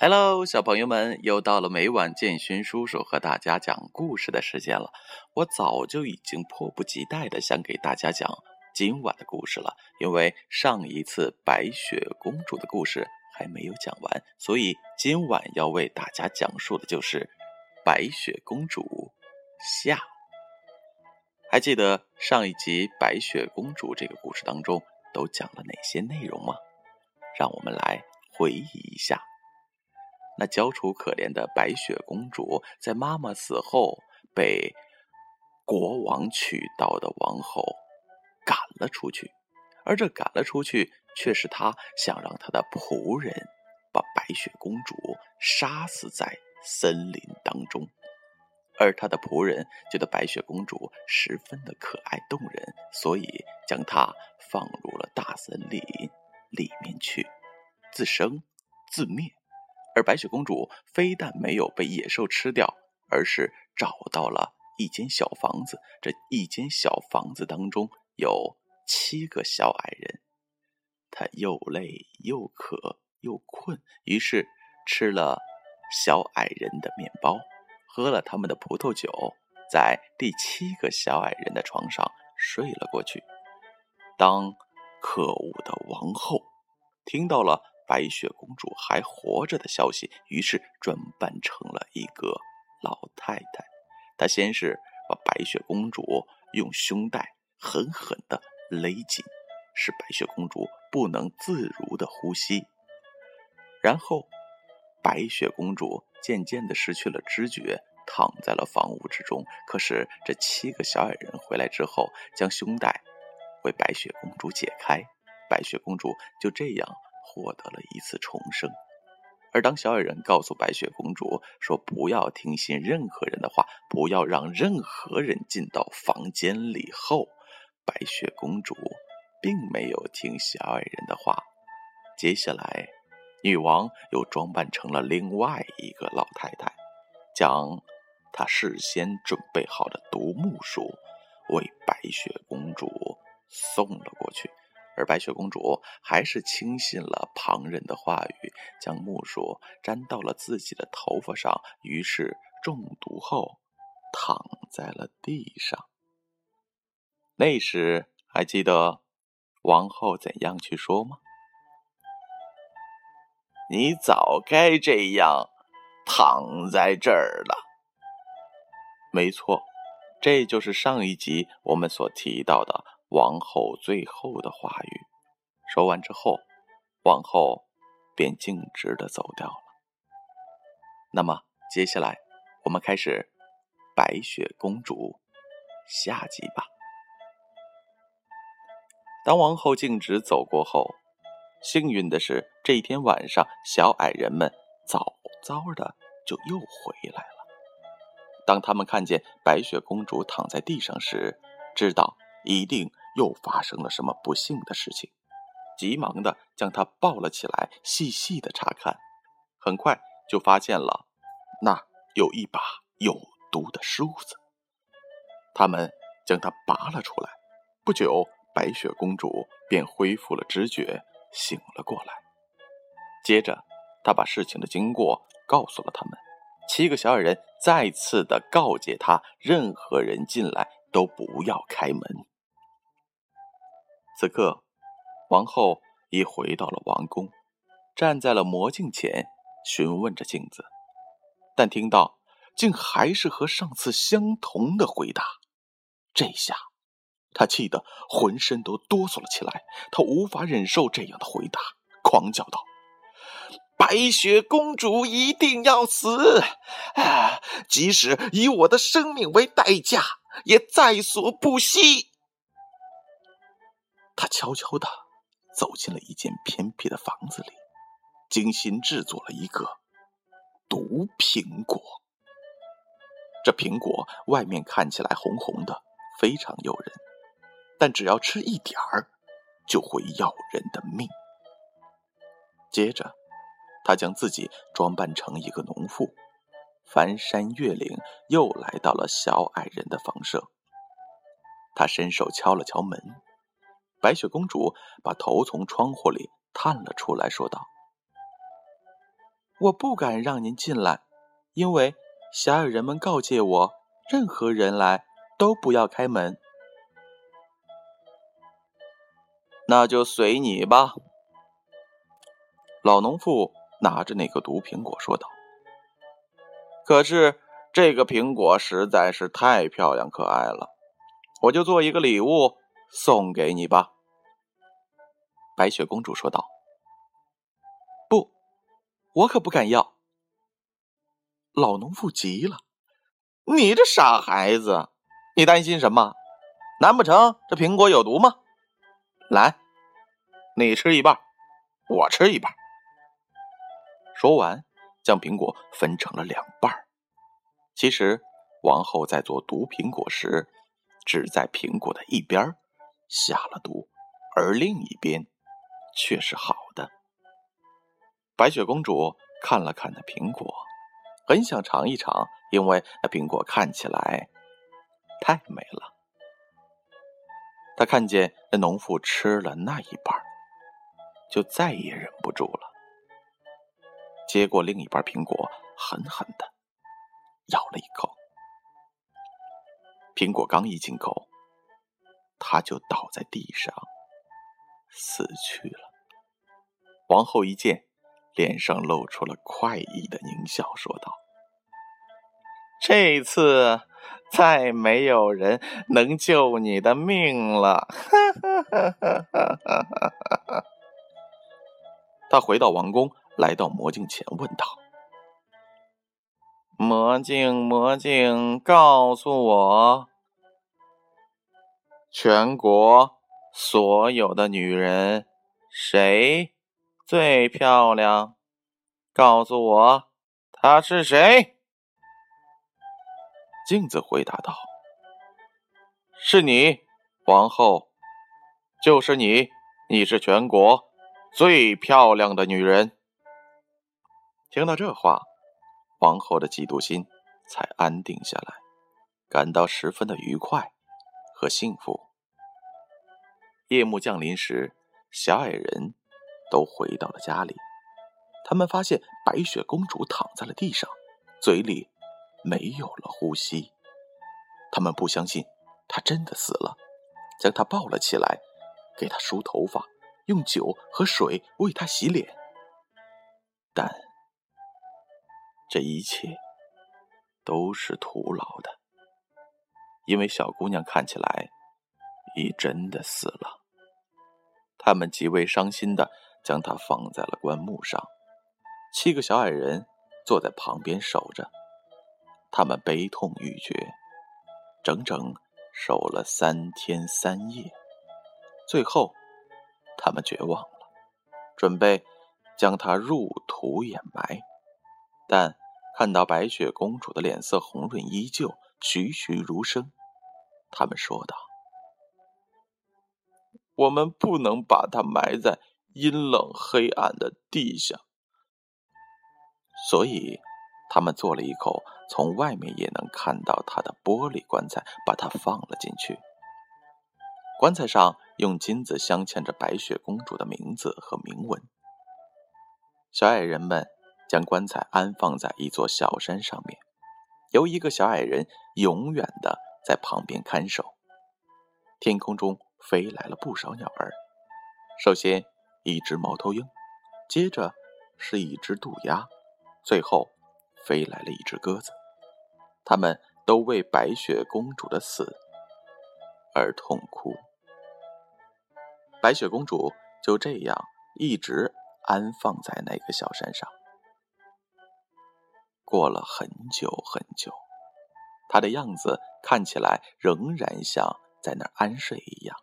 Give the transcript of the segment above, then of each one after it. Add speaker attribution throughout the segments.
Speaker 1: Hello，小朋友们，又到了每晚建勋叔叔和大家讲故事的时间了。我早就已经迫不及待的想给大家讲今晚的故事了，因为上一次白雪公主的故事还没有讲完，所以今晚要为大家讲述的就是白雪公主下。还记得上一集白雪公主这个故事当中都讲了哪些内容吗？让我们来回忆一下。那娇楚可怜的白雪公主，在妈妈死后被国王娶到的王后赶了出去，而这赶了出去，却是他想让他的仆人把白雪公主杀死在森林当中，而他的仆人觉得白雪公主十分的可爱动人，所以将她放入了大森林里面去，自生自灭。而白雪公主非但没有被野兽吃掉，而是找到了一间小房子。这一间小房子当中有七个小矮人，她又累又渴又困，于是吃了小矮人的面包，喝了他们的葡萄酒，在第七个小矮人的床上睡了过去。当可恶的王后听到了。白雪公主还活着的消息，于是装扮成了一个老太太。她先是把白雪公主用胸带狠狠地勒紧，使白雪公主不能自如地呼吸。然后，白雪公主渐渐地失去了知觉，躺在了房屋之中。可是，这七个小矮人回来之后，将胸带为白雪公主解开，白雪公主就这样。获得了一次重生，而当小矮人告诉白雪公主说：“不要听信任何人的话，不要让任何人进到房间里。”后，白雪公主并没有听小矮人的话。接下来，女王又装扮成了另外一个老太太，将她事先准备好的独木树为白雪公主送了过去。而白雪公主还是轻信了旁人的话语，将木薯粘到了自己的头发上，于是中毒后躺在了地上。那时还记得王后怎样去说吗？你早该这样躺在这儿了。没错，这就是上一集我们所提到的。王后最后的话语说完之后，王后便径直的走掉了。那么接下来我们开始《白雪公主》下集吧。当王后径直走过后，幸运的是这一天晚上，小矮人们早早的就又回来了。当他们看见白雪公主躺在地上时，知道一定。又发生了什么不幸的事情？急忙的将他抱了起来，细细的查看，很快就发现了那有一把有毒的梳子。他们将它拔了出来，不久，白雪公主便恢复了知觉，醒了过来。接着，他把事情的经过告诉了他们。七个小矮人再次的告诫他：任何人进来都不要开门。此刻，王后已回到了王宫，站在了魔镜前，询问着镜子，但听到竟还是和上次相同的回答。这下，她气得浑身都哆嗦了起来。她无法忍受这样的回答，狂叫道：“白雪公主一定要死！啊，即使以我的生命为代价，也在所不惜。”他悄悄地走进了一间偏僻的房子里，精心制作了一个毒苹果。这苹果外面看起来红红的，非常诱人，但只要吃一点儿，就会要人的命。接着，他将自己装扮成一个农妇，翻山越岭，又来到了小矮人的房舍。他伸手敲了敲门。白雪公主把头从窗户里探了出来，说道：“我不敢让您进来，因为小矮人们告诫我，任何人来都不要开门。那就随你吧。”老农妇拿着那个毒苹果说道。“可是这个苹果实在是太漂亮可爱了，我就做一个礼物送给你吧。”白雪公主说道。“不，我可不敢要。”老农妇急了：“你这傻孩子，你担心什么？难不成这苹果有毒吗？”来，你吃一半，我吃一半。说完，将苹果分成了两半。其实，王后在做毒苹果时，只在苹果的一边下了毒，而另一边却是好的。白雪公主看了看那苹果，很想尝一尝，因为那苹果看起来太美了。他看见那农妇吃了那一半，就再也忍不住了，接过另一半苹果，狠狠的咬了一口。苹果刚一进口，他就倒在地上死去了。王后一见，脸上露出了快意的狞笑，说道：“这次。”再没有人能救你的命了！他回到王宫，来到魔镜前，问道：“魔镜，魔镜，告诉我，全国所有的女人谁最漂亮？告诉我，她是谁？”镜子回答道：“是你，皇后，就是你，你是全国最漂亮的女人。”听到这话，皇后的嫉妒心才安定下来，感到十分的愉快和幸福。夜幕降临时，小矮人都回到了家里，他们发现白雪公主躺在了地上，嘴里。没有了呼吸，他们不相信他真的死了，将他抱了起来，给他梳头发，用酒和水为他洗脸。但这一切都是徒劳的，因为小姑娘看起来已真的死了。他们极为伤心的将她放在了棺木上，七个小矮人坐在旁边守着。他们悲痛欲绝，整整守了三天三夜。最后，他们绝望了，准备将她入土掩埋。但看到白雪公主的脸色红润依旧，栩栩如生，他们说道：“我们不能把它埋在阴冷黑暗的地下。”所以。他们做了一口从外面也能看到它的玻璃棺材，把它放了进去。棺材上用金子镶嵌着白雪公主的名字和铭文。小矮人们将棺材安放在一座小山上面，由一个小矮人永远的在旁边看守。天空中飞来了不少鸟儿，首先一只猫头鹰，接着是一只渡鸦，最后。飞来了一只鸽子，他们都为白雪公主的死而痛哭。白雪公主就这样一直安放在那个小山上。过了很久很久，她的样子看起来仍然像在那儿安睡一样，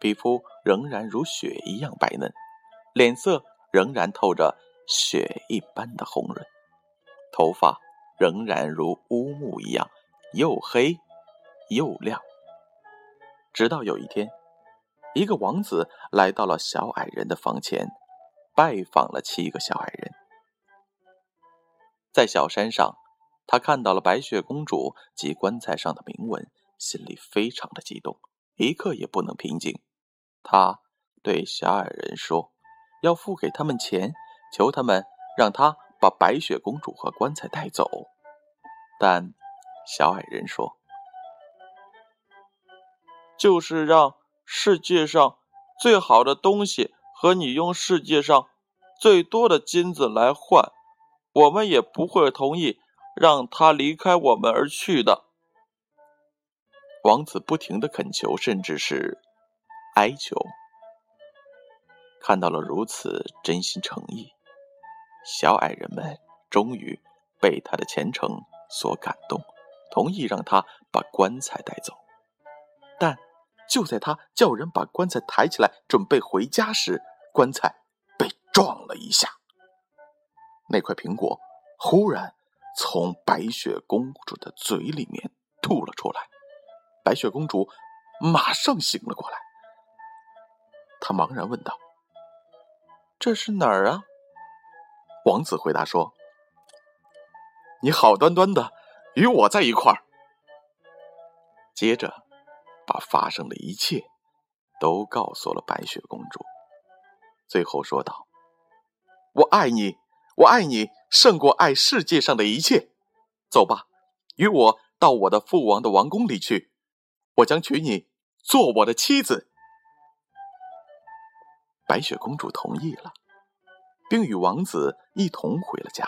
Speaker 1: 皮肤仍然如雪一样白嫩，脸色仍然透着雪一般的红润。头发仍然如乌木一样，又黑又亮。直到有一天，一个王子来到了小矮人的房前，拜访了七个小矮人。在小山上，他看到了白雪公主及棺材上的铭文，心里非常的激动，一刻也不能平静。他对小矮人说：“要付给他们钱，求他们让他。”把白雪公主和棺材带走。但小矮人说：“
Speaker 2: 就是让世界上最好的东西和你用世界上最多的金子来换，我们也不会同意让他离开我们而去的。”
Speaker 1: 王子不停的恳求，甚至是哀求。看到了如此真心诚意，小矮人们终于被他的虔诚所感动，同意让他把棺材带走。但就在他叫人把棺材抬起来准备回家时，棺材被撞了一下，那块苹果忽然从白雪公主的嘴里面吐了出来。白雪公主马上醒了过来，他茫然问道：“
Speaker 2: 这是哪儿啊？”
Speaker 1: 王子回答说：“你好端端的与我在一块儿。”接着，把发生的一切都告诉了白雪公主，最后说道：“我爱你，我爱你胜过爱世界上的一切。走吧，与我到我的父王的王宫里去。”我将娶你做我的妻子。白雪公主同意了，并与王子一同回了家。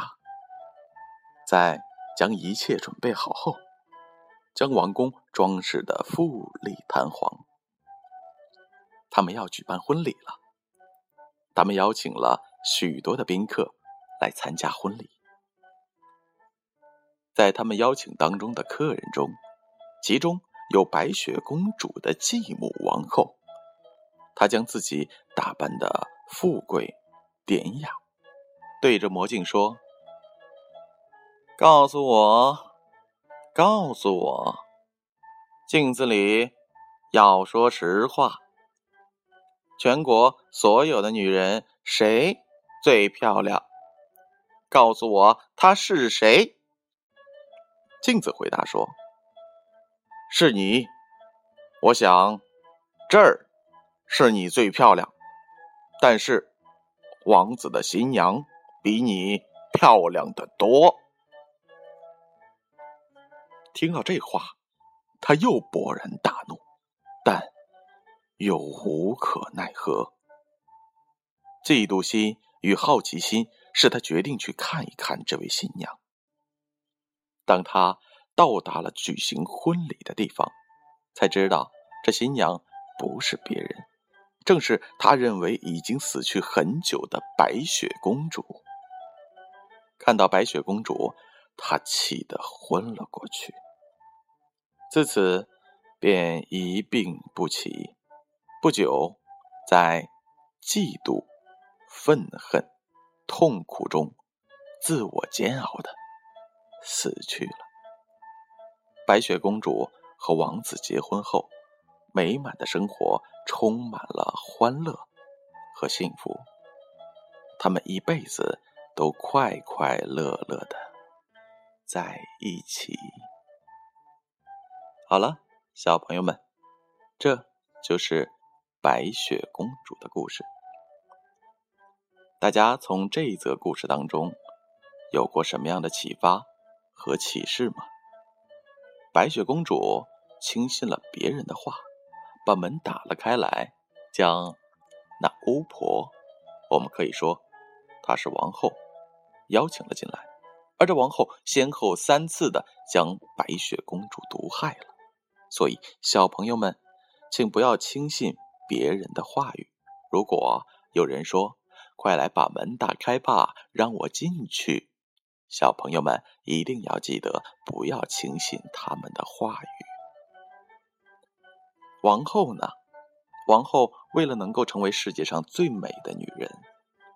Speaker 1: 在将一切准备好后，将王宫装饰的富丽堂皇。他们要举办婚礼了。他们邀请了许多的宾客来参加婚礼。在他们邀请当中的客人中，其中。有白雪公主的继母王后，他将自己打扮的富贵典雅，对着魔镜说：“
Speaker 2: 告诉我，告诉我，镜子里要说实话。全国所有的女人谁最漂亮？告诉我她是谁？”
Speaker 1: 镜子回答说。是你，我想这儿是你最漂亮，但是王子的新娘比你漂亮的多。听到这话，他又勃然大怒，但又无可奈何。嫉妒心与好奇心使他决定去看一看这位新娘。当他。到达了举行婚礼的地方，才知道这新娘不是别人，正是他认为已经死去很久的白雪公主。看到白雪公主，他气得昏了过去，自此便一病不起。不久，在嫉妒、愤恨、痛苦中，自我煎熬的死去了。白雪公主和王子结婚后，美满的生活充满了欢乐和幸福。他们一辈子都快快乐乐的在一起。好了，小朋友们，这就是白雪公主的故事。大家从这一则故事当中有过什么样的启发和启示吗？白雪公主轻信了别人的话，把门打了开来，将那巫婆，我们可以说她是王后，邀请了进来。而这王后先后三次的将白雪公主毒害了。所以，小朋友们，请不要轻信别人的话语。如果有人说：“快来把门打开吧，让我进去。”小朋友们一定要记得，不要轻信他们的话语。王后呢？王后为了能够成为世界上最美的女人，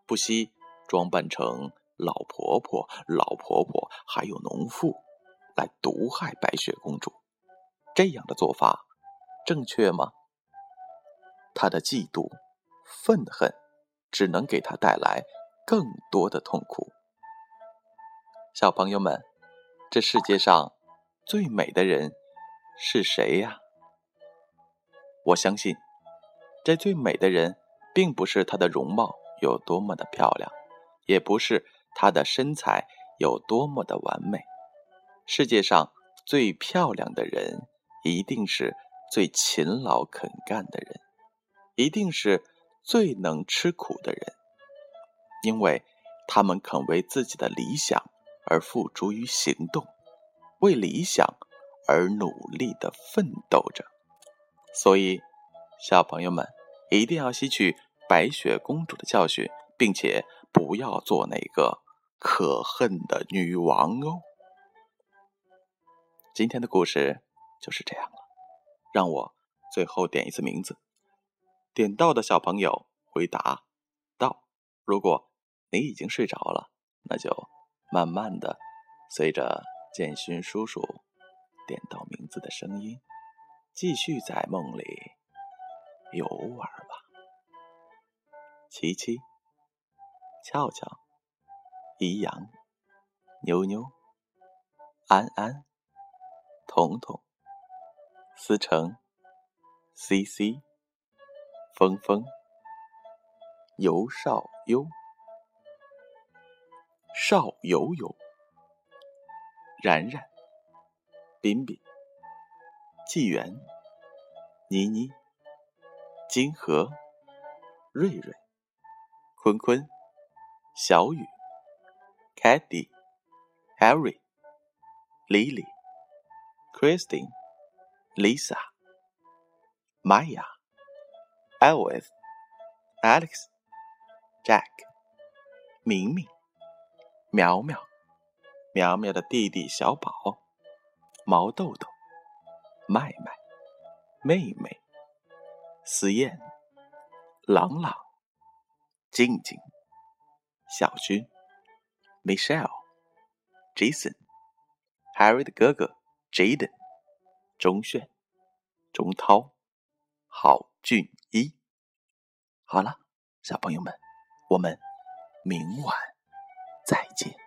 Speaker 1: 不惜装扮成老婆婆、老婆婆还有农妇，来毒害白雪公主。这样的做法正确吗？她的嫉妒、愤恨，只能给她带来更多的痛苦。小朋友们，这世界上最美的人是谁呀？我相信，这最美的人并不是她的容貌有多么的漂亮，也不是
Speaker 2: 她的身材有多么的完美。世界上最漂亮的人，一定是最勤劳肯干的人，一定是最能吃苦的人，因为他们肯为自己的理想而付诸于行动，为理想而努力的奋斗着。所以，小朋友们一定要吸取白雪公主的教训，并且不要做那个可恨的女王哦。今天的故事就是这样了，让我最后点一次名字，点到的小朋友回答到。如果你已经睡着了，那就慢慢的随着建勋叔叔点到名字的声音，继续在梦里游玩吧。琪琪、俏俏、怡阳、妞妞、安安。彤彤、思成、C C、峰峰、尤少优、少游游、然然、彬彬、纪元、妮妮、金河、瑞瑞、坤坤、小雨、凯蒂、Harry、Lily。Christine、Lisa、Maya、Alice、Alex、Jack、明明、苗苗、苗苗的弟弟小宝、毛豆豆、麦麦、妹妹、思燕、朗朗、静静、小军、Michelle、Jason、Harry 的哥哥。Jaden、钟炫、钟涛、郝俊一，好了，小朋友们，我们明晚再见。